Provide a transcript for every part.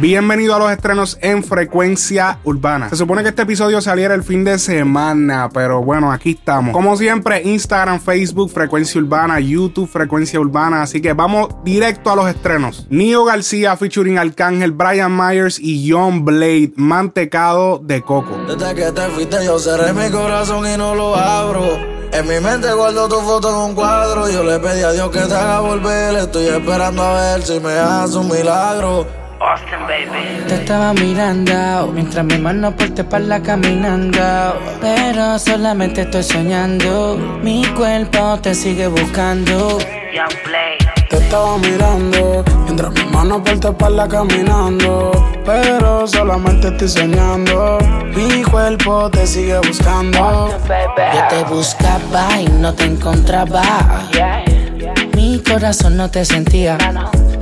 Bienvenido a los estrenos en frecuencia urbana. Se supone que este episodio saliera el fin de semana, pero bueno, aquí estamos. Como siempre, Instagram, Facebook, frecuencia urbana, YouTube, frecuencia urbana. Así que vamos directo a los estrenos. Nio García featuring Arcángel, Brian Myers y John Blade, mantecado de coco. Desde que te fuiste yo cerré mi corazón y no lo abro. En mi mente guardo tu foto en un cuadro. Yo le pedí a Dios que te haga volver. Estoy esperando a ver si me hace un milagro. Austin, baby. Te estaba mirando mientras mi mano por tu espalda caminando. Pero solamente estoy soñando. Mi cuerpo te sigue buscando. Young Blade. Te estaba mirando mientras mi mano por tu espalda caminando. Pero solamente estoy soñando. Mi cuerpo te sigue buscando. Yo te buscaba y no te encontraba. Yeah. Corazón no te sentía.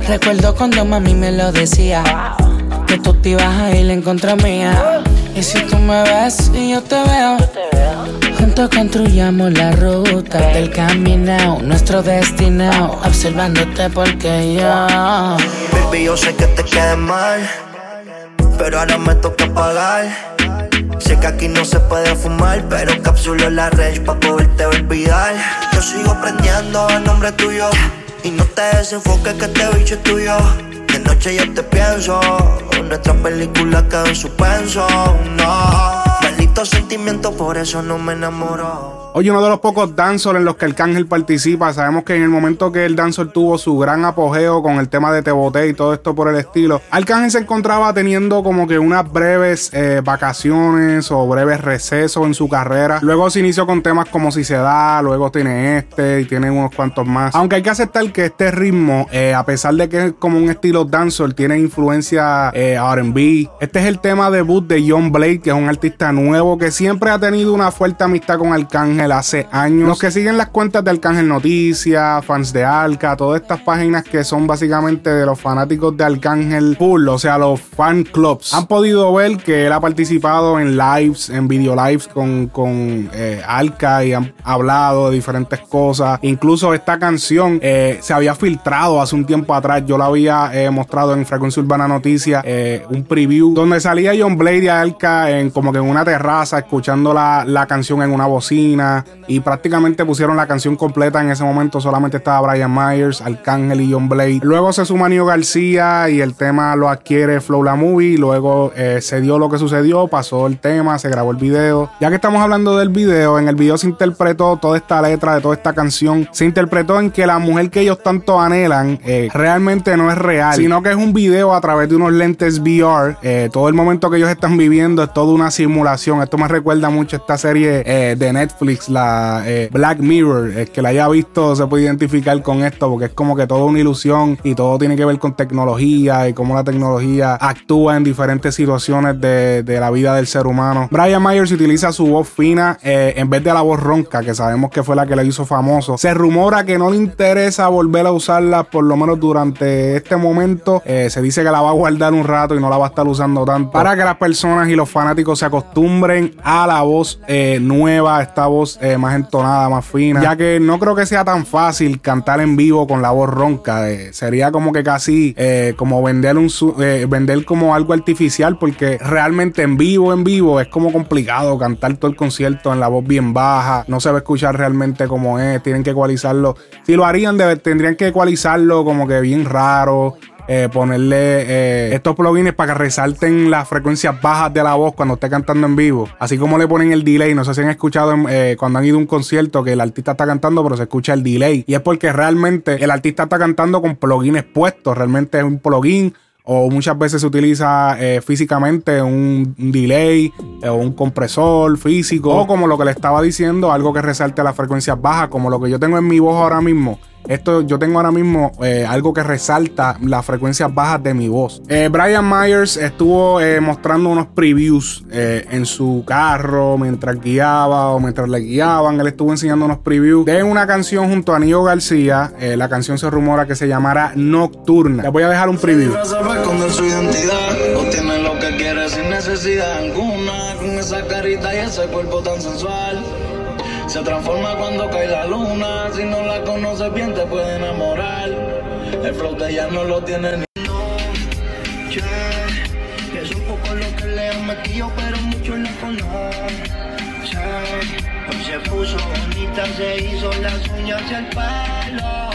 Recuerdo cuando mami me lo decía. Que tú te ibas a ir en contra mía. Y si tú me ves y yo te veo. Juntos construyamos la ruta del camino, nuestro destino. Observándote porque yo. Baby, yo sé que te queda mal. Pero ahora me toca pagar. Sé que aquí no se puede fumar, pero capsulo la range pa' poderte olvidar. Yo sigo prendiendo el nombre tuyo. Y no te desenfoques que este bicho es tuyo. De noche yo te pienso. Nuestra película quedó en suspenso. No. Maldito sentimiento, por eso no me enamoro. Oye, uno de los pocos dancers en los que Arcángel participa. Sabemos que en el momento que el dancer tuvo su gran apogeo con el tema de Te Boté y todo esto por el estilo, Arcángel se encontraba teniendo como que unas breves eh, vacaciones o breves recesos en su carrera. Luego se inició con temas como Si se da, luego tiene este y tiene unos cuantos más. Aunque hay que aceptar que este ritmo, eh, a pesar de que es como un estilo dancer, tiene influencia eh, RB. Este es el tema debut de John Blade, que es un artista nuevo que siempre ha tenido una fuerte amistad con Arcángel hace años. Los que siguen las cuentas de Arcángel Noticias, fans de Alca, todas estas páginas que son básicamente de los fanáticos de Arcángel Full, o sea, los fan clubs, han podido ver que él ha participado en lives, en video lives con, con eh, Alca y han hablado de diferentes cosas. Incluso esta canción eh, se había filtrado hace un tiempo atrás. Yo la había eh, mostrado en Frecuencia Urbana Noticias, eh, un preview donde salía John Blade y Alca en como que en una terraza escuchando la, la canción en una bocina y prácticamente pusieron la canción completa. En ese momento solamente estaba Brian Myers, Arcángel y John Blade. Luego se suma Nio García y el tema lo adquiere Flow La Movie. Luego eh, se dio lo que sucedió, pasó el tema, se grabó el video. Ya que estamos hablando del video, en el video se interpretó toda esta letra de toda esta canción. Se interpretó en que la mujer que ellos tanto anhelan eh, realmente no es real, sino que es un video a través de unos lentes VR. Eh, todo el momento que ellos están viviendo es toda una simulación. Esto me recuerda mucho a esta serie de Netflix, la eh, Black Mirror. El que la haya visto se puede identificar con esto porque es como que todo una ilusión y todo tiene que ver con tecnología y cómo la tecnología actúa en diferentes situaciones de, de la vida del ser humano. Brian Myers utiliza su voz fina eh, en vez de la voz ronca, que sabemos que fue la que le hizo famoso. Se rumora que no le interesa volver a usarla, por lo menos durante este momento. Eh, se dice que la va a guardar un rato y no la va a estar usando tanto. Para que las personas y los fanáticos se acostumbren a la voz eh, nueva, esta voz eh, más entonada, más fina. Ya que no creo que sea tan fácil cantar en vivo con la voz ronca. eh, sería como que casi eh, como vender un vender como algo artificial. Porque realmente en vivo, en vivo, es como complicado cantar todo el concierto en la voz bien baja. No se va a escuchar realmente como es. Tienen que ecualizarlo. Si lo harían, tendrían que ecualizarlo como que bien raro. Eh, ponerle eh, estos plugins para que resalten las frecuencias bajas de la voz cuando esté cantando en vivo. Así como le ponen el delay. No sé si han escuchado eh, cuando han ido a un concierto que el artista está cantando, pero se escucha el delay. Y es porque realmente el artista está cantando con plugins puestos. Realmente es un plugin. O muchas veces se utiliza eh, físicamente un, delay o un compresor físico. O como lo que le estaba diciendo, algo que resalte las frecuencias bajas, como lo que yo tengo en mi voz ahora mismo esto yo tengo ahora mismo eh, algo que resalta las frecuencias bajas de mi voz. Eh, Brian Myers estuvo eh, mostrando unos previews en su carro mientras guiaba o mientras le guiaban. Él estuvo enseñando unos previews de una canción junto a Nio García. la canción se rumora que se llamará Nocturna. Les voy a dejar un preview. su identidad, lo que sin necesidad alguna, con esa carita y ese cuerpo tan sensual. Se transforma cuando cae la luna. Si no la conoces bien, te puede enamorar. El flow de ella no lo tiene ni. Noche, es un poco lo que le han metido, pero mucho la conoce. Hoy se puso bonita, se hizo las uñas y el pelo.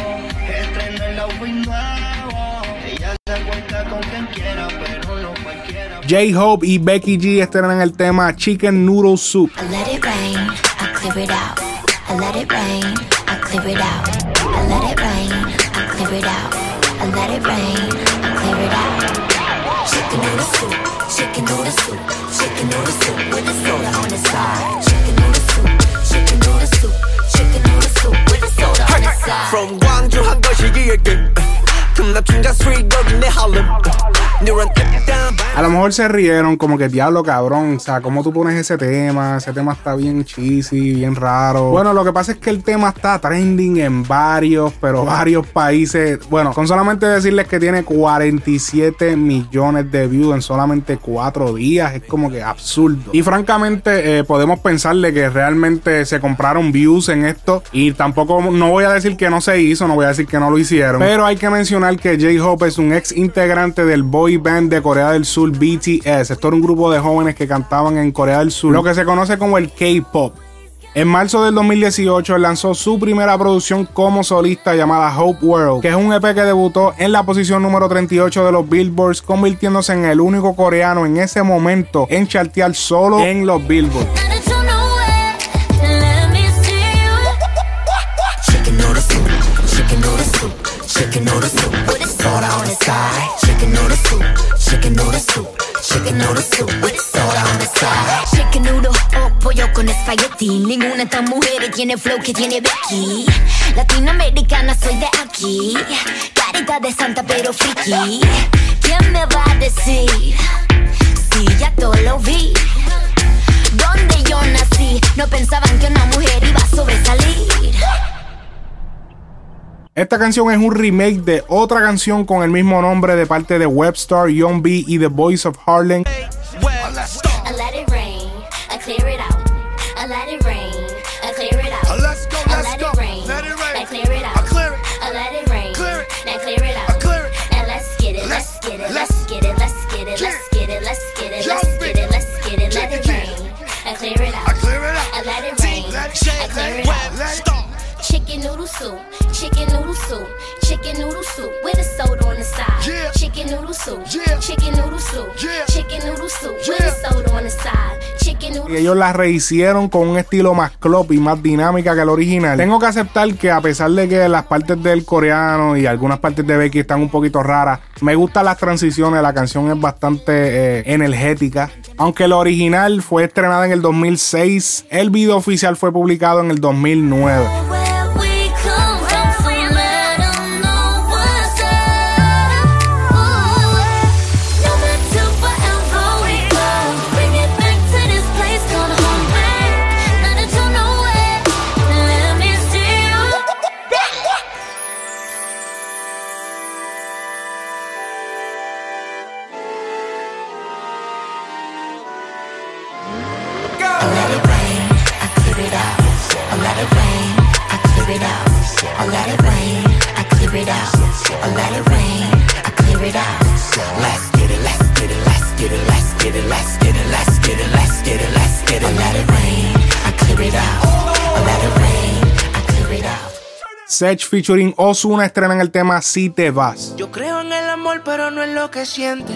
Estrena el outfit nuevo. Ella se cuenta con quien quiera, pero no cualquiera. J-Hope y Becky G estrenan el tema Chicken Noodle Soup. Let it rain. clear it out. I let it rain, I clear it out. I let it rain, I clear it out. I let it rain, I clear it out. Chicken noodle soup, chicken noodle soup, chicken noodle soup with a soda on the side. Chicken noodle soup, chicken noodle soup, chicken noodle soup with a soda on the side. From Guangzhou 한거시기에 금 A lo mejor se rieron como que diablo cabrón, o sea, ¿cómo tú pones ese tema? Ese tema está bien cheesy, bien raro. Bueno, lo que pasa es que el tema está trending en varios, pero varios países. Bueno, con solamente decirles que tiene 47 millones de views en solamente 4 días, es como que absurdo. Y francamente eh, podemos pensarle que realmente se compraron views en esto y tampoco, no voy a decir que no se hizo, no voy a decir que no lo hicieron, pero hay que mencionar que J-Hope es un ex integrante del boy band de Corea del Sur BTS. Esto era un grupo de jóvenes que cantaban en Corea del Sur, lo que se conoce como el K-pop. En marzo del 2018 lanzó su primera producción como solista llamada Hope World, que es un EP que debutó en la posición número 38 de los Billboards, convirtiéndose en el único coreano en ese momento en chartear solo en los Billboards. Chicken noodle soup, chicken noodle soup, chicken noodle soup with soda on the side. Chicken noodle o pollo con espagueti. Ninguna de estas mujeres tiene flow que tiene Becky. Latinoamericana soy de aquí. Carita de santa pero friki. ¿Quién me va a decir? Si ya todo lo vi. Donde yo nací, no pensaban que una mujer iba a sobresalir. Esta canción es un remake de otra canción con el mismo nombre de parte de Webstar, Young B y The Voice of Harlem. Noodle soup, chicken noodle soup, chicken noodle soup with a soda on the side. Yeah. Chicken noodle soup, yeah. chicken noodle soup, yeah. chicken noodle soup with a soda on the side. Y ellos la rehicieron con un estilo más club y más dinámica que el original. Tengo que aceptar que a pesar de que las partes del coreano y algunas partes de Becky están un poquito raras, me gustan las transiciones, la canción es bastante eh, energética. Aunque el original fue estrenada en el 2006, el video oficial fue publicado en el 2009. Sech featuring Ozuna estrenan el tema Si te vas. Yo creo en el amor, pero no en lo que siente.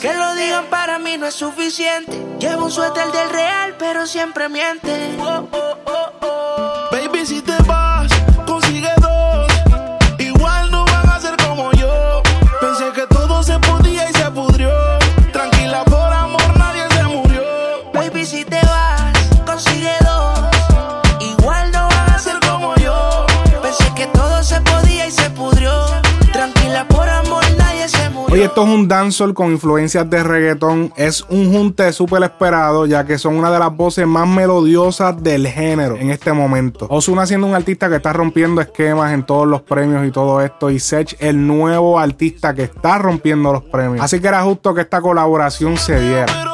Que lo digan para mí no es suficiente. Llevo un suéter del real, pero siempre miente. Oh, oh, oh, Baby, si te vas, esto es un dancehall con influencias de reggaetón. Es un junte súper esperado, ya que son una de las voces más melodiosas del género en este momento. Ozuna siendo un artista que está rompiendo esquemas en todos los premios y todo esto. Y Sech, el nuevo artista que está rompiendo los premios. Así que era justo que esta colaboración se diera.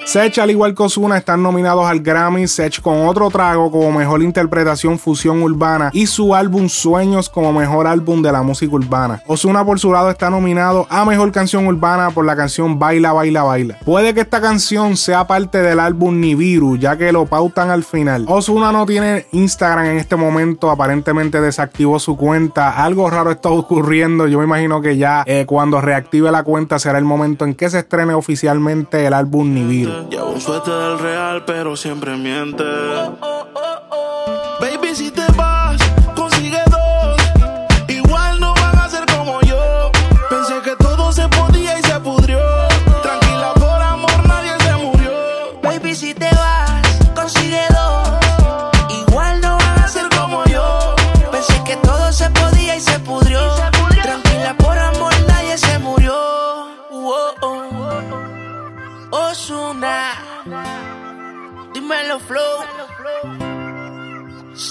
Sech, al igual que Ozuna, están nominados al Grammy. Sech con otro trago como mejor interpretación fusión urbana y su álbum Sueños como mejor álbum de la música urbana. Ozuna, por su lado, está nominado a mejor canción urbana por la canción Baila, Baila, Baila. Puede que esta canción sea parte del álbum Nibiru, ya que lo pautan al final. Ozuna no tiene Instagram en este momento, aparentemente desactivó su cuenta. Algo raro está ocurriendo. Yo me imagino que ya eh, cuando reactive la cuenta será el momento en que se estrene oficialmente el álbum Nibiru. Llevo un suéter del real, pero siempre miente.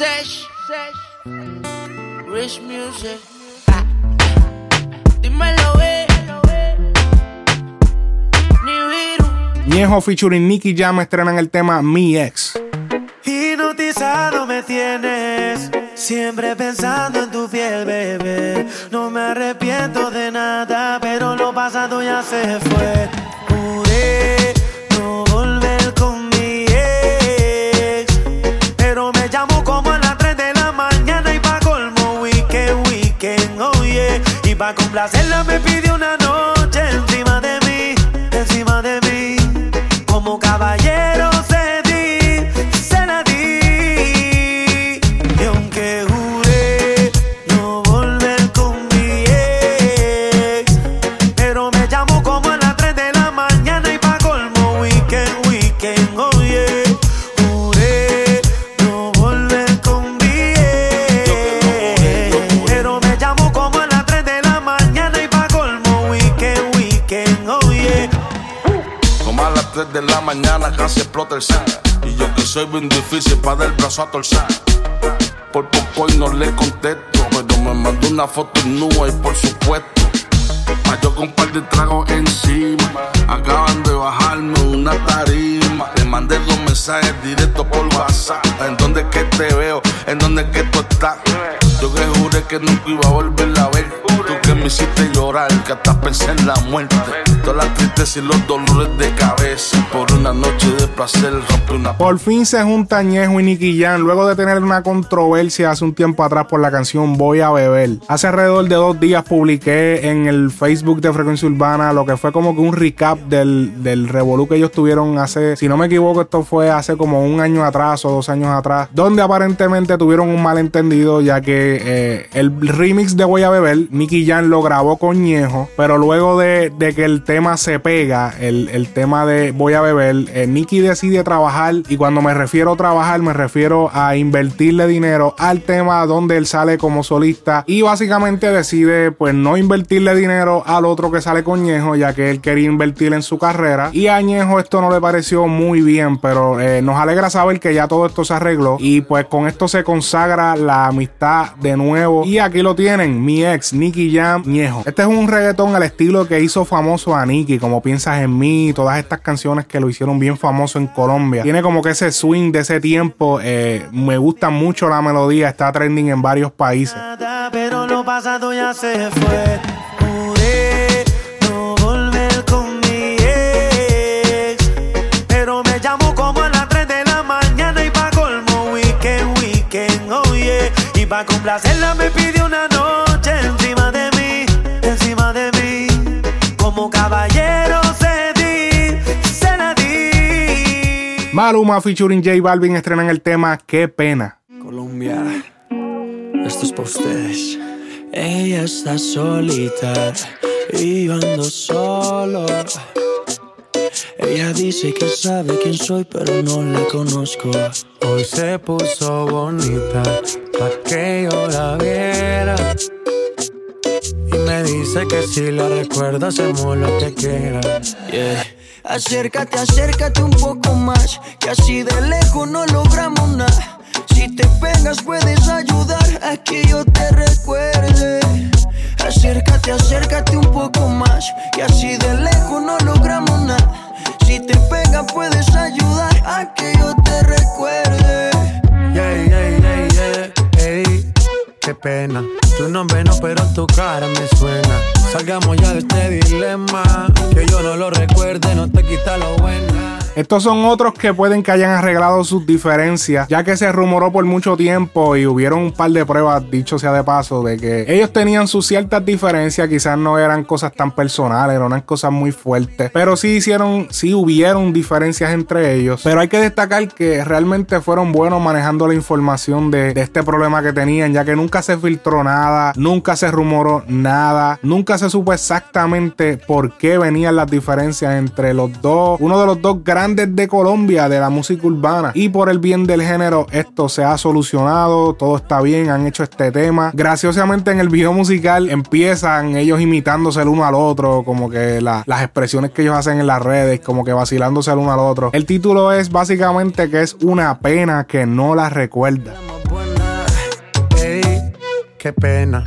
Sesh. Rich Music. Ah. Dímelo, eh. Ñejo featuring Nicky Jam estrenan el tema Mi Ex. Hipnotizado me tienes, siempre pensando en tu piel, bebé. No me arrepiento de nada, pero lo pasado ya se fue. Pa' complacerla me pidió una noche encima de mí, encima de mí. Como caballero mañana casi explota el set. Y yo que soy bien difícil para dar el brazo a torcer. Por poco y no le contesto. Pero me mandó una foto nua y por supuesto. Pa' yo con un par de tragos encima. Acaban de bajarme una tarima. Le mandé dos mensajes directos por WhatsApp. ¿En dónde es que te veo? ¿En dónde es que tú estás? Yo que juré que nunca iba a volverla a ver. Me hiciste llorar, que hasta pensé en la muerte. Todas las tristezas y los dolores de cabeza. Por una noche de placer rompí una Por fin se juntan Ñejo y Nicky Jam luego de tener una controversia hace un tiempo atrás por la canción Voy a beber. Hace alrededor de dos días publiqué en el Facebook de Frecuencia Urbana lo que fue como que un recap del, del revolú que ellos tuvieron hace, si no me equivoco, esto fue hace como un año atrás o dos años atrás, donde aparentemente tuvieron un malentendido ya que eh, el remix de Voy a beber, Nicky Jam lo grabó con Ñejo, pero luego de, de que el tema se pega, el, el tema de Voy a beber, eh, Nicky decide trabajar y cuando me refiero a trabajar me refiero a invertirle dinero al tema donde él sale como solista y básicamente decide pues no invertirle dinero al otro que sale con Ñejo ya que él quería invertir en su carrera. Y a Ñejo esto no le pareció muy bien pero eh, nos alegra saber que ya todo esto se arregló y pues con esto se consagra la amistad de nuevo. Y aquí lo tienen mi ex Nicky Nicky Ñejo. Este es un reggaetón al estilo que hizo famoso a Nicky, como Piensas en mí, todas estas canciones que lo hicieron bien famoso en Colombia. Tiene como que ese swing de ese tiempo. eh, me gusta mucho la melodía, está trending en varios países. Nada, pero lo pasado ya se fue. Juré no volver con mi Como caballero se di, se la di. Maluma featuring J Balvin estrenan el tema Qué pena. Colombia, esto es para ustedes. Ella está solita y yo ando solo. Ella dice que sabe quién soy, pero no la conozco. Hoy se puso bonita pa' que yo la viera. Y me dice que si la recuerda, hacemos lo que quiera. Yeah. Acércate, acércate un poco más, que así de lejos no logramos nada. Si te pegas puedes ayudar a que yo te recuerde. Acércate, acércate un poco más, que así de lejos no logramos nada. Si te pegas puedes ayudar a que yo te recuerde. Yeah, yeah, yeah, yeah. Tu nombre no, pero tu cara me suena. Salgamos ya de este dilema. Que yo no lo recuerde, no te quita lo buena. Estos son otros que pueden que hayan arreglado sus diferencias, ya que se rumoró por mucho tiempo y hubieron un par de pruebas, dicho sea de paso, de que ellos tenían sus ciertas diferencias, quizás no eran cosas tan personales, eran cosas muy fuertes, pero sí hicieron, sí hubieron diferencias entre ellos. Pero hay que destacar que realmente fueron buenos manejando la información de, de este problema que tenían, ya que nunca se filtró nada, nunca se rumoró nada, nunca se supo exactamente por qué venían las diferencias entre los dos, uno de los dos grandes de Colombia de la música urbana. Y por el bien del género, esto se ha solucionado, todo está bien, han hecho este tema. Graciosamente en el video musical empiezan ellos imitándose el uno al otro, como que la- las expresiones que ellos hacen en las redes, como que vacilándose el uno al otro. El título es básicamente que es una pena que no la recuerda. Qué pena.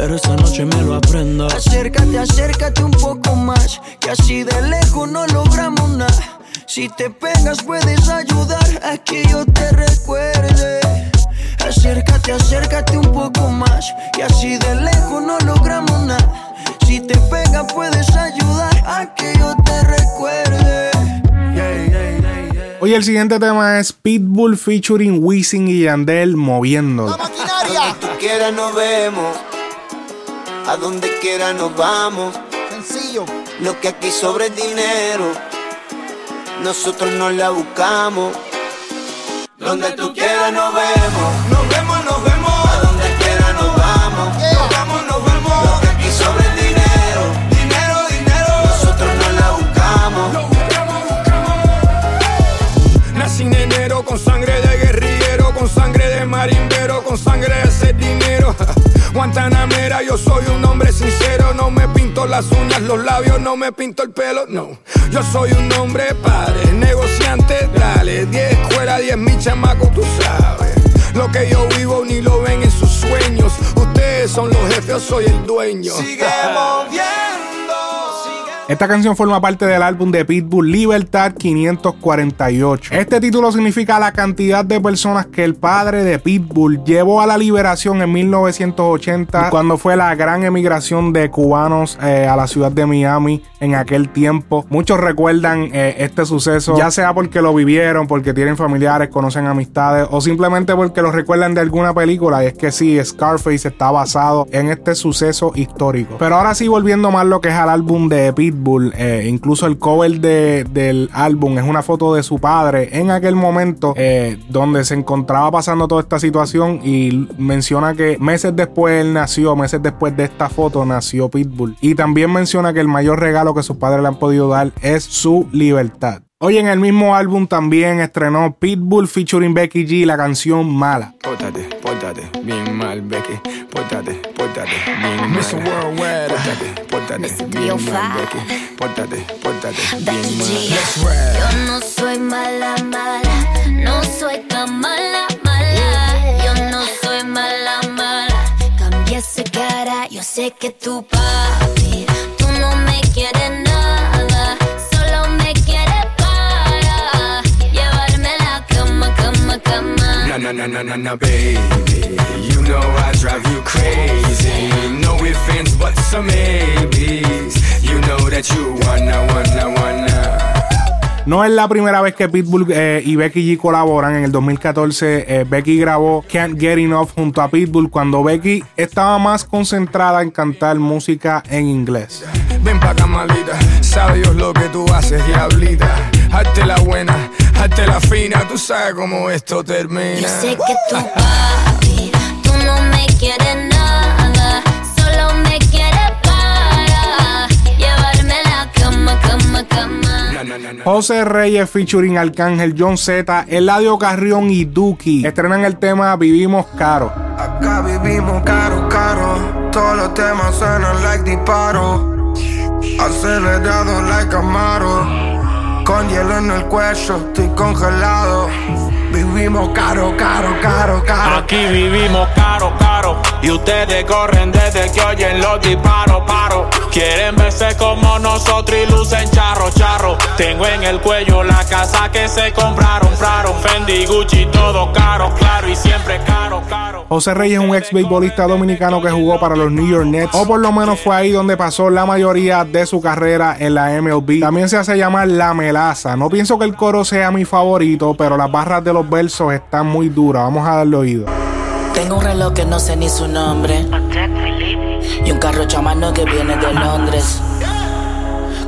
Pero esta noche me lo aprendo. Acércate, acércate un poco más. Que así de lejos no logramos nada. Si te pegas puedes ayudar a que yo te recuerde. Acércate, acércate un poco más. Que así de lejos no logramos nada. Si te pegas puedes ayudar a que yo te recuerde. Hoy el siguiente tema es Pitbull featuring Wisin y Yandel moviéndolo. Donde tú quieras nos vemos. A donde quiera nos vamos. Sencillo. Lo que aquí sobre es dinero. Nosotros no la buscamos. Donde tú quieras nos vemos. Nos vemos, nos vemos. A donde quiera nos vamos. Nos vamos, nos vamos. Lo que aquí sobre es dinero. Dinero, dinero. Nosotros no la buscamos. Nací en enero con sangre de guerrillero, con sangre de marimbero, con sangre de dinero. Guantanamera, yo soy un hombre sincero, no me pinto las uñas, los labios, no me pinto el pelo, no. Yo soy un hombre padre, negociante, dale, 10 escuela, 10 mi chamaco, tú sabes. Lo que yo vivo ni lo ven en sus sueños. Ustedes son los jefes, yo soy el dueño. Sigue moviendo. Esta canción forma parte del álbum de Pitbull Libertad 548. Este título significa la cantidad de personas que el padre de Pitbull llevó a la liberación en 1980, cuando fue la gran emigración de cubanos eh, a la ciudad de Miami en aquel tiempo. Muchos recuerdan eh, este suceso, ya sea porque lo vivieron, porque tienen familiares, conocen amistades, o simplemente porque lo recuerdan de alguna película. Y es que sí, Scarface está basado en este suceso histórico. Pero ahora sí, volviendo más lo que es al álbum de Pitbull. Pitbull. Eh, incluso el cover de, del álbum es una foto de su padre en aquel momento eh, donde se encontraba pasando toda esta situación y menciona que meses después él nació, meses después de esta foto nació Pitbull. Y también menciona que el mayor regalo que sus padres le han podido dar es su libertad. Hoy en el mismo álbum también estrenó Pitbull featuring Becky G la canción Mala. Pórtate, pórtate, bien mal, Becky. Pórtate, pórtate, bien mal. Pórtate, pórtate, bien mal, Becky. Pórtate, pórtate. Yo no soy mala, mala. No soy tan mala, mala. Yo no soy mala, mala. Cambia esa cara. Yo sé que tu papi, tú no me quieres Na na na na na na, baby. You know I drive you crazy. No ifs, ands, but some maybes. You know that you wanna, wanna, wanna. No es la primera vez que Pitbull eh, y Becky G colaboran. En el 2014, eh, Becky grabó Can't Get Enough junto a Pitbull cuando Becky estaba más concentrada en cantar música en inglés. Ven pa' acá, malita. Sabe Dios lo que tú haces, diablita. Hazte la buena, hazte la fina. Tú sabes cómo esto termina. Yo sé que tu papi, tú no me quieres nada. Solo me quieres para llevarme la cama, cama, cama. José Reyes featuring Arcángel, John Z, Eladio Carrión y Duki estrenan el tema Vivimos Caro. Acá vivimos caro, caro. Todos los temas suenan like disparo. Acelerado like Amaro. Con hielo en el cuello, estoy congelado. Vivimos caro, caro, caro, caro. Aquí vivimos caro, caro. Y ustedes corren desde que oyen los disparos, paro. Quieren verse como nosotros y lucen charro, charro. Tengo en el cuello la casa que se compraron, compraron. Fendi, Gucci, todo caro, claro. Y siempre caro, caro. José Reyes es un ex beisbolista dominicano que jugó para los New York Nets, o por lo menos fue ahí donde pasó la mayoría de su carrera en la MLB. También se hace llamar La Melaza. No pienso que el coro sea mi favorito, pero las barras de los versos están muy duras. Vamos a darle oído. Tengo un reloj que no sé ni su nombre.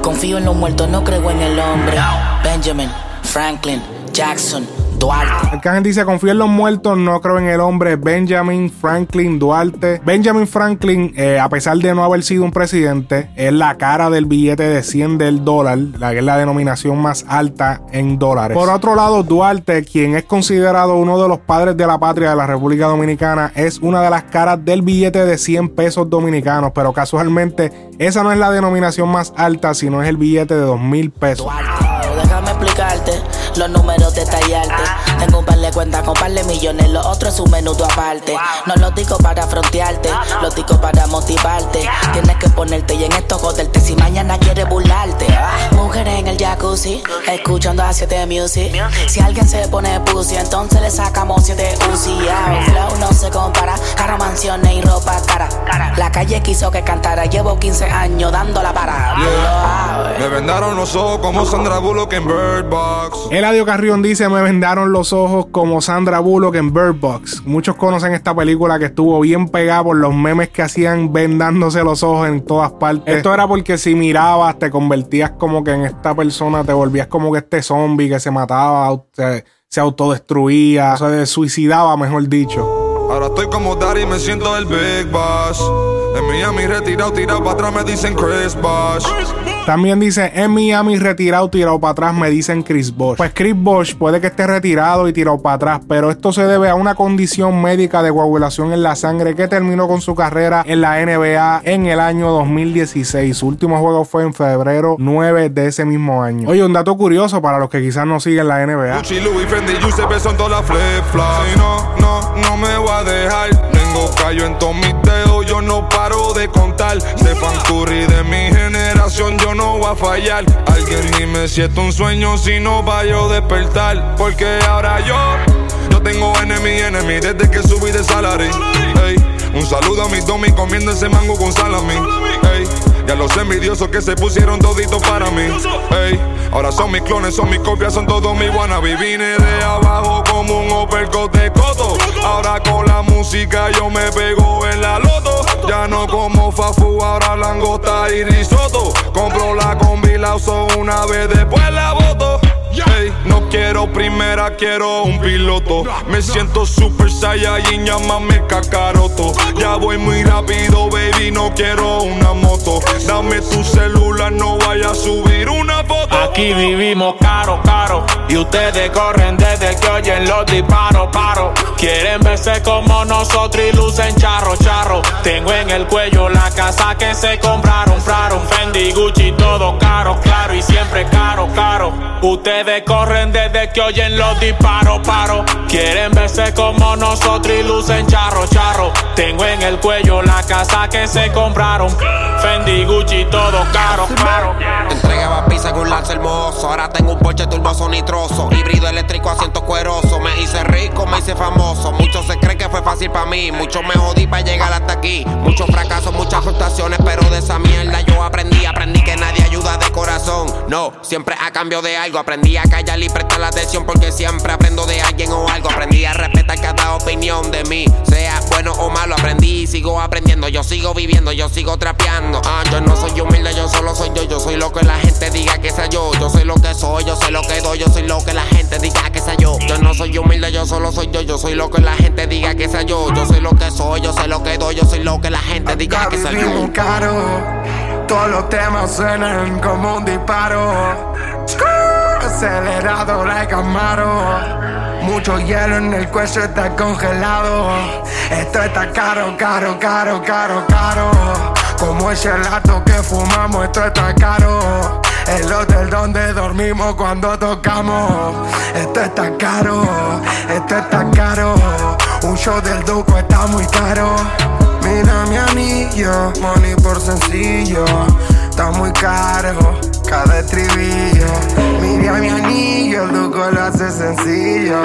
Confío en los muertos, no creo en el hombre. Benjamin, Franklin, Jackson, Duarte. Arcángel dice, confío en los muertos, no creo en el hombre. Benjamin Franklin Duarte. Benjamin Franklin, eh, a pesar de no haber sido un presidente, es la cara del billete de 100 del dólar, la que es la denominación más alta en dólares. Por otro lado, Duarte, quien es considerado uno de los padres de la patria de la República Dominicana, es una de las caras del billete de 100 pesos dominicanos, pero casualmente esa no es la denominación más alta, sino es el billete de 2 mil pesos. Los números detallarte. Tengo un par de cuentas con par de millones, lo otro es un menudo aparte. No lo digo para frontearte, lo digo para motivarte. Tienes que ponerte y en esto joderte si mañana quieres burlarte. Ah, Mujeres en el jacuzzi, escuchando a 7 music. Si alguien se pone pussy, entonces le sacamos 7 Uzi. Ah, el flow no se compara, cara mansiones y ropa cara. La calle quiso que cantara, llevo 15 años dándola para. Me vendaron los ojos como Sandra Bullock en Bird Box. Eladio Carrión dice: Me vendaron los ojos como Sandra Bullock en Bird Box. Muchos conocen esta película que estuvo bien pegada por los memes que hacían vendándose los ojos en todas partes. Esto era porque si mirabas, te convertías como que en esta persona, te volvías como que este zombie que se mataba, se, autodestruía, se suicidaba, mejor dicho. Ahora estoy como Daddy, me siento el Big Boss. En Miami retirado, tirado para atrás me dicen Chris Bosh. También dice, en Miami retirado, tirado para atrás, me dicen Chris Bosh. Pues Chris Bosh puede que esté retirado y tirado para atrás, pero esto se debe a una condición médica de coagulación en la sangre que terminó con su carrera en la NBA en el año 2016. Su último juego fue en febrero 9 de ese mismo año. Oye, un dato curioso para los que quizás no siguen la NBA. Gucci, Louis, Fendi, Giuseppe son todas las flip flops. No, no, no me voy a dejar. Tengo callo en todos mis dedos, yo no paro de contar. Stefan Curry de mi generación, yo no voy a fallar. Alguien dime si esto es un sueño, si no va yo despertar. Porque ahora yo, yo tengo enemy, enemy desde que subí de salary. Un saludo a mis domis comiendo ese mango con salami. Ey, y a los envidiosos que se pusieron toditos para mí. Ahora son mis clones, son mis copias, son todos mis wannabe. Vine de abajo como yo me pego en la loto. Ya no como fafu, ahora langosta y risotto. Compro la la uso una vez, después la boto. Ey, no quiero primera, quiero un piloto. Me siento super saiyajin, llámame Kakaroto. Ya voy muy rápido, baby, no quiero una moto. Dame tu celular, no vaya a subir una. Aquí vivimos caro, caro. Y ustedes corren desde que oyen los disparos, paro. Quieren verse como nosotros y lucen charro, charro. Tengo en el cuello la casa que se compraron, compraron. Fendi, Gucci, todo caro, claro. Y siempre caro, caro. Ustedes corren desde que oyen los disparos, paro. Quieren verse como nosotros y lucen charro, charro. Tengo en el cuello la casa que se compraron. Fendi, Gucci, todo caro, caro. Entregaba pizza con lance hermoso. Ahora tengo un Porsche turboso nitroso. Híbrido eléctrico, asiento cueroso. Me hice rico, me hice famoso. Muchos se creen que fue fácil para mí. Muchos me jodí para llegar hasta aquí. Muchos fracasos, muchas frustraciones. Pero de esa mierda yo aprendí. Aprendí que nadie ayuda de corazón. No, siempre a cambio de algo. Aprendí a callar y prestar la atención. Porque siempre aprendo de alguien o algo. Aprendí a respetar cada opinión de mí. Sea bueno o malo, aprendí y sigo aprendiendo. Yo sigo viviendo, yo sigo trapeando. Ah, yo no soy humilde, yo solo soy yo. Yo soy lo que la gente diga que sea yo. Yo soy lo que soy, yo soy lo que doy. Yo soy lo que la gente diga que sea yo. Yo no soy humilde, yo solo soy yo. Yo soy lo que la gente diga que sea yo. Yo soy lo que soy, yo sé lo que doy. Yo soy lo que la gente diga que sea yo. caro. Todos los temas suenan como un disparo. Acelerado like Amaro. Mucho hielo en el cuello está congelado. Esto está caro, caro, caro, caro, caro. Como el gelato que fumamos, esto está caro. El hotel donde dormimos cuando tocamos. Esto está caro, esto está caro. Un show del Duco está muy caro. Mira mi anillo, money por sencillo. Está muy caro, cada estribillo. Mira mi anillo, el Duco lo hace sencillo.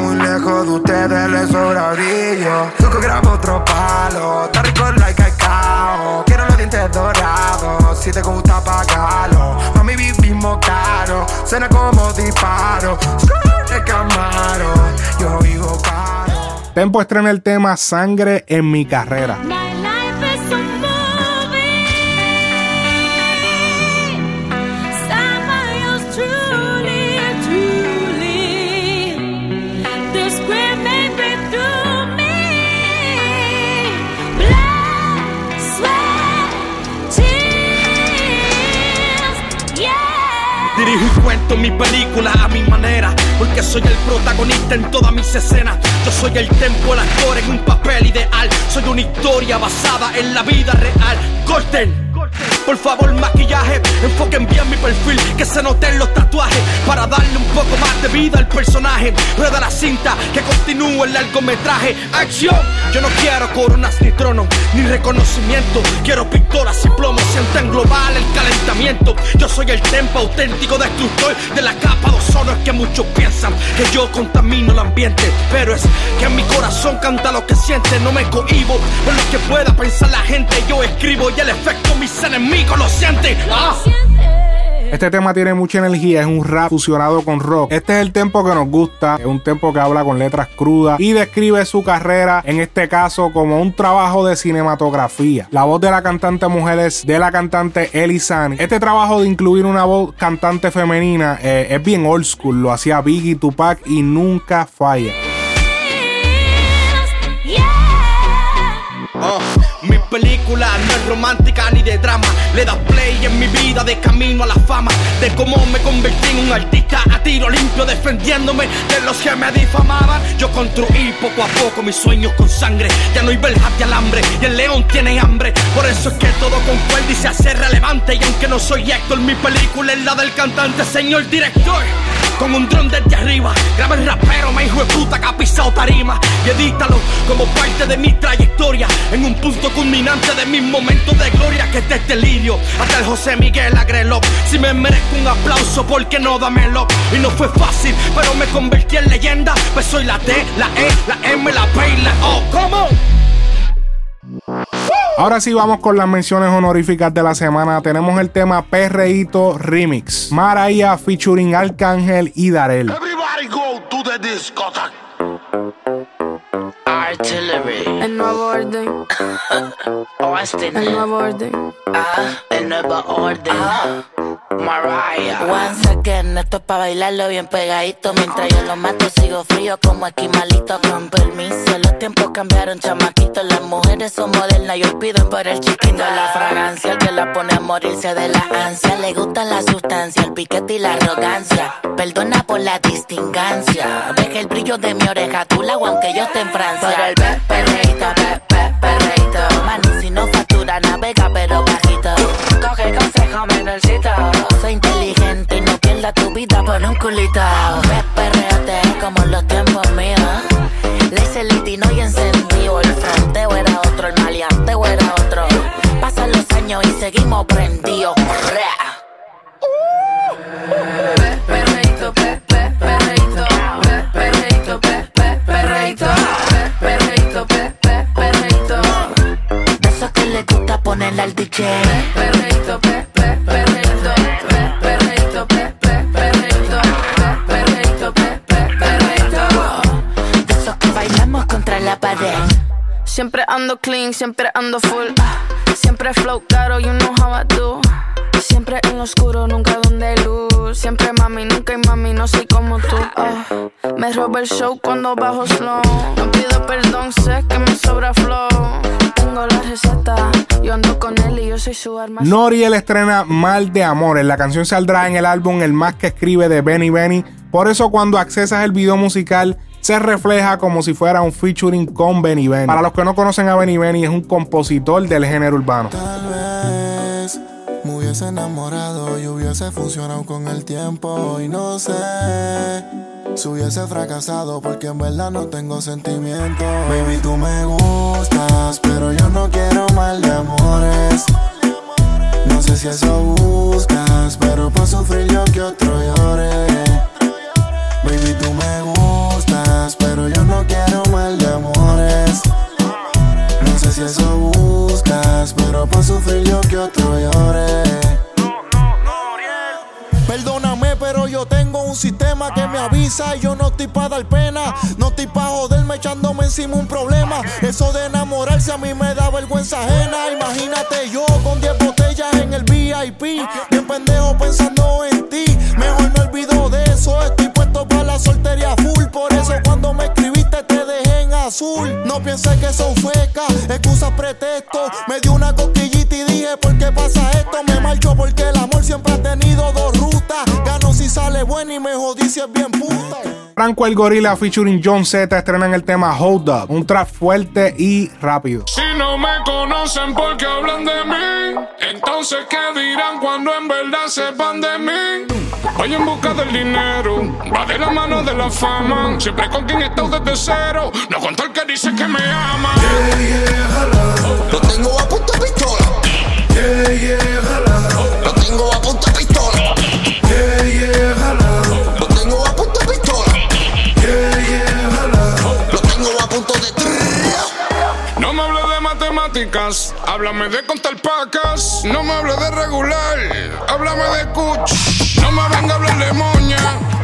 Muy lejos de ustedes, le sobra brillo. Duco graba otro palo, está rico like cacao. Quiero los dientes dorados, si te gusta pagarlo. Mami, vivimos caro, suena como disparo. De Camaro, yo vivo caro. Tempo estrena el tema Sangre en mi carrera. Mi película a mi manera, porque soy el protagonista en todas mis escenas. Yo soy el tempo, el actor en un papel ideal. Soy una historia basada en la vida real. Corten. Por favor, maquillaje, enfoquen bien mi perfil, que se noten los tatuajes para darle un poco más de vida al personaje. Rueda la cinta, que continúe el largometraje. ¡Acción! Yo no quiero coronas ni trono, ni reconocimiento. Quiero pistolas y plomo, sienten global el calentamiento. Yo soy el tempo auténtico destructor de la capa de ozono. Es que muchos piensan que yo contamino el ambiente, pero es que en mi corazón canta lo que siente. No me cohibo por lo que pueda pensar la gente. Yo escribo y el efecto mis enemigos lo. ¡Ah! Este tema tiene mucha energía, es un rap fusionado con rock. Este es el tempo que nos gusta, es un tempo que habla con letras crudas y describe su carrera, en este caso, como un trabajo de cinematografía. La voz de la cantante mujer es de la cantante Elisani. Este trabajo de incluir una voz cantante femenina eh, es bien old school, lo hacía Biggie, Tupac y nunca falla. Oh, película no es romántica ni de drama. Le das play en mi vida de camino a la fama. De cómo me convertí en un artista a tiro limpio, defendiéndome de los que me difamaban. Yo construí poco a poco mis sueños con sangre. Ya no hay beljas de alambre y el león tiene hambre. Por eso es que todo concuerda y se hace relevante. Y aunque no soy Héctor, mi película es la del cantante, señor director. Con un dron desde arriba, graba el rapero, me hijo de puta que ha pisado tarima. Y edítalo como parte de mi trayectoria. En un punto culminante de mis momentos de gloria, que es de delirio. Hasta el José Miguel Agrelop. Si me merezco un aplauso, ¿por qué no dámelo? Y no fue fácil, pero me convertí en leyenda. Pues soy la T, la E, la M, la P y la O. ¿Cómo? Ahora sí vamos con las menciones honoríficas de la semana. Tenemos el tema Perreíto Remix. Maraya featuring Arcángel y Darel. Everybody go to the discotheque. Artillery. El nuevo orden. Austin. El nuevo orden. Ah, el nuevo orden. Mariah. Once again, esto es pa' bailarlo bien pegadito. Mientras yo lo mato, sigo frío como esquimalito. Con permiso, los tiempos cambiaron, chamaquito. Las mujeres son modernas y hoy piden por el chiquito. La fragancia, el que la pone a morirse de la ansia. Le gusta la sustancia, el piquete y la arrogancia. Perdona por la distingancia. Deja el brillo de mi oreja, tú la aunque yo esté en Francia. Por el pe- perreíto, pe- pe- perreíto. Mano, si no factura, navega, pero bajito. Coge consejo, menorcito. Soy inteligente y no pierda tu vida por un culito. Pe- Perreate como en los tiempos míos. Le hice litino y encendido. El fronteo era otro, el maleanteo era otro. Pasan los años y seguimos prendidos. Perreíto, pe, pe, perreíto, pe, perreíto, pe, pe, perreíto, pe, perreíto, pe, pe, perreíto. De esos que le gusta ponerle al DJ. Ando clean, siempre ando full. ah. Siempre flow caro, you know how I do. Siempre en lo oscuro, nunca donde hay luz. Siempre mami, nunca hay mami, no soy como tú. ah. Me roba el show cuando bajo slow. No pido perdón, sé que me sobra flow. Tengo la receta, yo ando con él y yo soy su arma. Noriel estrena Mal de Amores. La canción saldrá en el álbum El Más que Escribe de Benny Benny. Por eso cuando accesas el video musical se refleja como si fuera un featuring con Benny Benny. Para los que no conocen a Benny Benny, es un compositor del género urbano. Tal vez me hubiese enamorado y hubiese funcionado con el tiempo y no sé si hubiese fracasado porque en verdad no tengo sentimiento. Baby, tú me gustas, pero yo no quiero mal de amores. No sé si eso buscas, pero para sufrir yo que otro llore. Baby, tú me gustas, un sistema que me avisa y yo no estoy para dar pena. No estoy para joderme echándome encima un problema. Eso de enamorarse a mí me da vergüenza ajena. Imagínate yo con 10 botellas en el VIP. Bien pendejo pensando en ti. Mejor me olvido de eso. Estoy puesto para la soltería full. Por eso cuando me escribiste te dejé en azul. No pienses que son fecas, excusas, pretexto. Me dio una cosquillita y dije, ¿por qué pasa esto? Me marcho porque el amor siempre ha tenido dos sale bueno y me jodí si es bien puta. Franco el Gorila featuring John Z estrenan el tema Hold Up, un trap fuerte y rápido. Si no me conocen porque hablan de mí, entonces ¿qué dirán cuando en verdad sepan de mí? Voy en busca del dinero, va de la mano de la fama, siempre con quien estoy desde cero, no con todo el que dice que me ama. Lo tengo a punta de pistola. Lo tengo a punta háblame de contar pacas. No me hable de regular, háblame de cuch. No me venga a hablar de moña,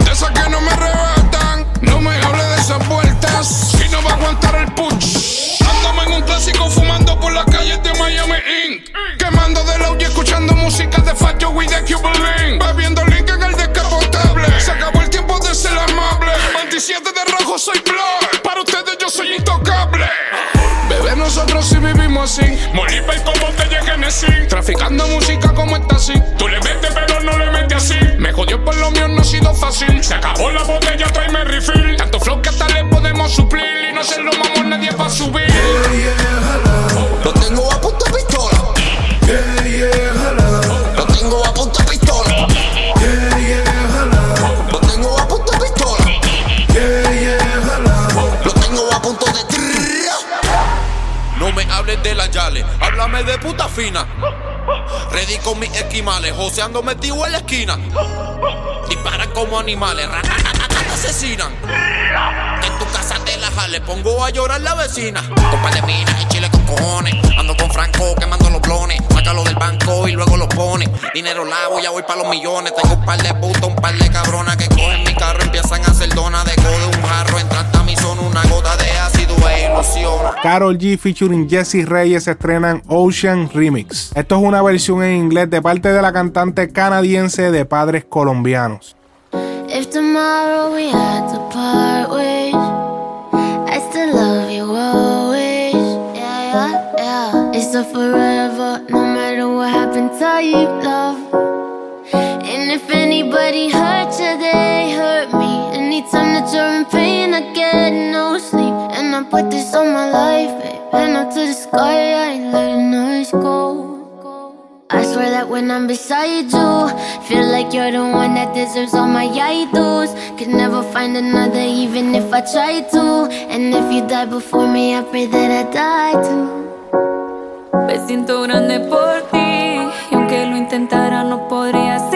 de esas que no me arrebatan. No me hable de esas vueltas, y no va a aguantar el puch. Ándame en un clásico fumando por las calles de Miami Inc. Quemando de la y escuchando música de Fat Joe y de Cuban Link. Bebiendo link en el descapotable. Se acabó el tiempo de ser amable. 27 de rojo soy blood. Nosotros sí vivimos así. Molipa y como te llegue Genesis. Traficando música como está así. Tú le metes, pero no le metes así. Me jodió por lo mío, no ha sido fácil. Se acabó la botella, tráeme refill. Tanto flow que hasta le podemos suplir. Y no se lo mamos nadie para subir. De puta fina. Ready con mis esquimales, joseando metido en la esquina. Disparan como animales, te asesinan. En tu casa te la jale, pongo a llorar la vecina. Copa de minas y chile con cojones. Ando con Franco quemando los blones. Sácalo del banco y luego lo pone. Dinero lavo, ya voy para los millones. Tengo un par de putos, un par de cabronas que cogen mi carro, empiezan a hacer dona de codo un jarro. Entra hasta mi zona una gota de ácido Carol G featuring Jesse Reyes estrenan Ocean Remix. Esto es una versión en inglés de parte de la cantante canadiense de padres colombianos. If tomorrow we had to part ways, I still love you always. Yeah, yeah, yeah. It's a forever, no matter what happens, type love. And if anybody hurt you, they hurt me. Anytime that you're in pain, Put this on my life, babe. And up to the sky, I ain't letting us go. I swear that when I'm beside you, feel like you're the one that deserves all my idols. Could never find another, even if I tried to. And if you die before me, I pray that I die too. Me siento grande por ti y aunque lo intentara no podría sin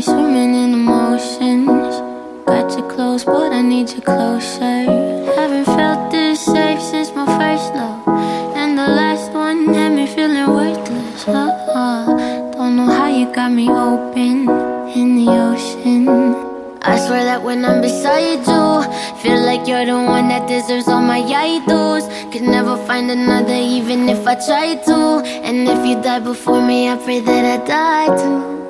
me swimming in emotions. Got you close, but I need you closer. Haven't felt this safe since my first love. And the last one had me feeling worthless. Ah, don't know how you got me open in the ocean. I swear that when I'm beside you, feel like you're the one that deserves all my idols. Could never find another, even if I tried to. And if you die before me, I pray that I die too.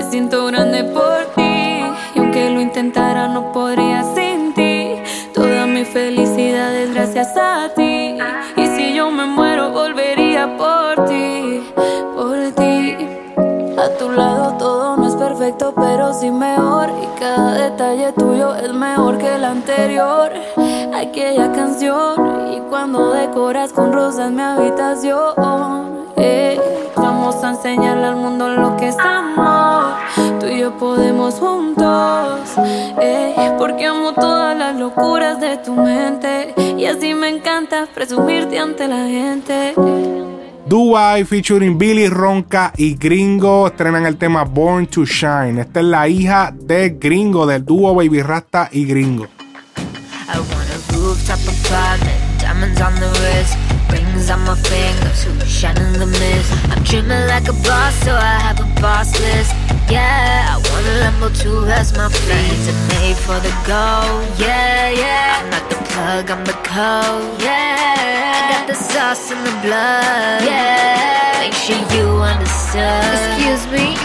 Me siento grande por ti y aunque lo intentara no podría sin ti. Toda mi felicidad es gracias a ti y si yo me muero volvería por ti, por ti. A tu lado todo no es perfecto, pero sí mejor. Y cada detalle tuyo es mejor que el anterior. Aquella canción, y cuando decoras con rosas mi habitación. eh, vamos a enseñarle al mundo lo que es amor. Tú y yo podemos juntos. eh, porque amo todas las locuras de tu mente. Y así me encanta presumirte ante la gente. Dubai featuring Billy Ronca y Gringo estrenan el tema Born to Shine. Esta es la hija de Gringo, del dúo Baby Rasta y Gringo. I want a rooftop apartment, diamonds on the wrist, rings on my fingers, who shine in the mist. I'm dreaming like a boss, so I have a boss list. Yeah, I want a Lambo too, that's my friends are made for the gold. Yeah, yeah, I'm not the plug, I'm the code. Yeah, I got the sauce in the blood. Yeah, make sure you understood. Excuse me,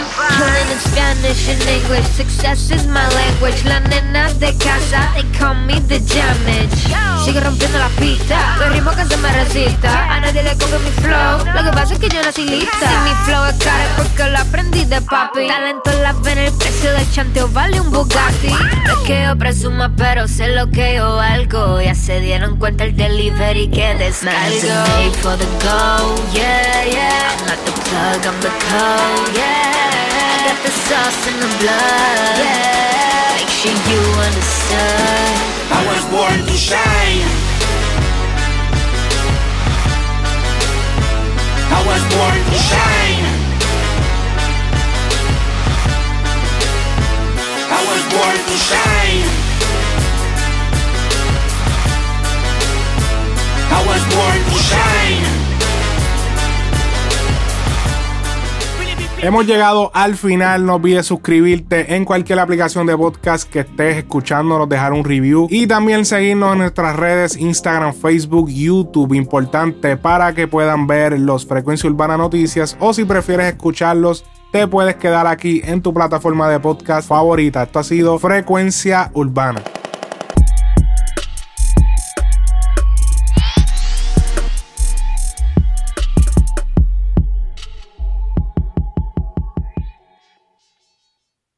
in Spanish and English. Success is my language. La nena de casa, they call me the damage. Sigue rompiendo la pista, los ritmos que se me resista. A nadie le coge mi flow, lo que pasa es que yo nací lista. Si mi flow es caro es porque lo aprendí de papi. Talento en la vena, el precio del chanteo vale un Bugatti. No es que yo presuma, pero sé lo que yo valgo. Ya se dieron cuenta el delivery que descargo. for the go, yeah, yeah. I'm not the plug, I'm the code, yeah. I got the sauce in the blood, yeah. Make sure you understood. I was born to shine. I was born to shine. I was born to shine. I was born to shine. Hemos llegado al final. No olvides suscribirte en cualquier aplicación de podcast que estés escuchándonos, dejar un review y también seguirnos en nuestras redes Instagram, Facebook, YouTube. Importante para que puedan ver los Frecuencia Urbana Noticias o si prefieres escucharlos. Te puedes quedar aquí en tu plataforma de podcast favorita. Esto ha sido Frecuencia Urbana.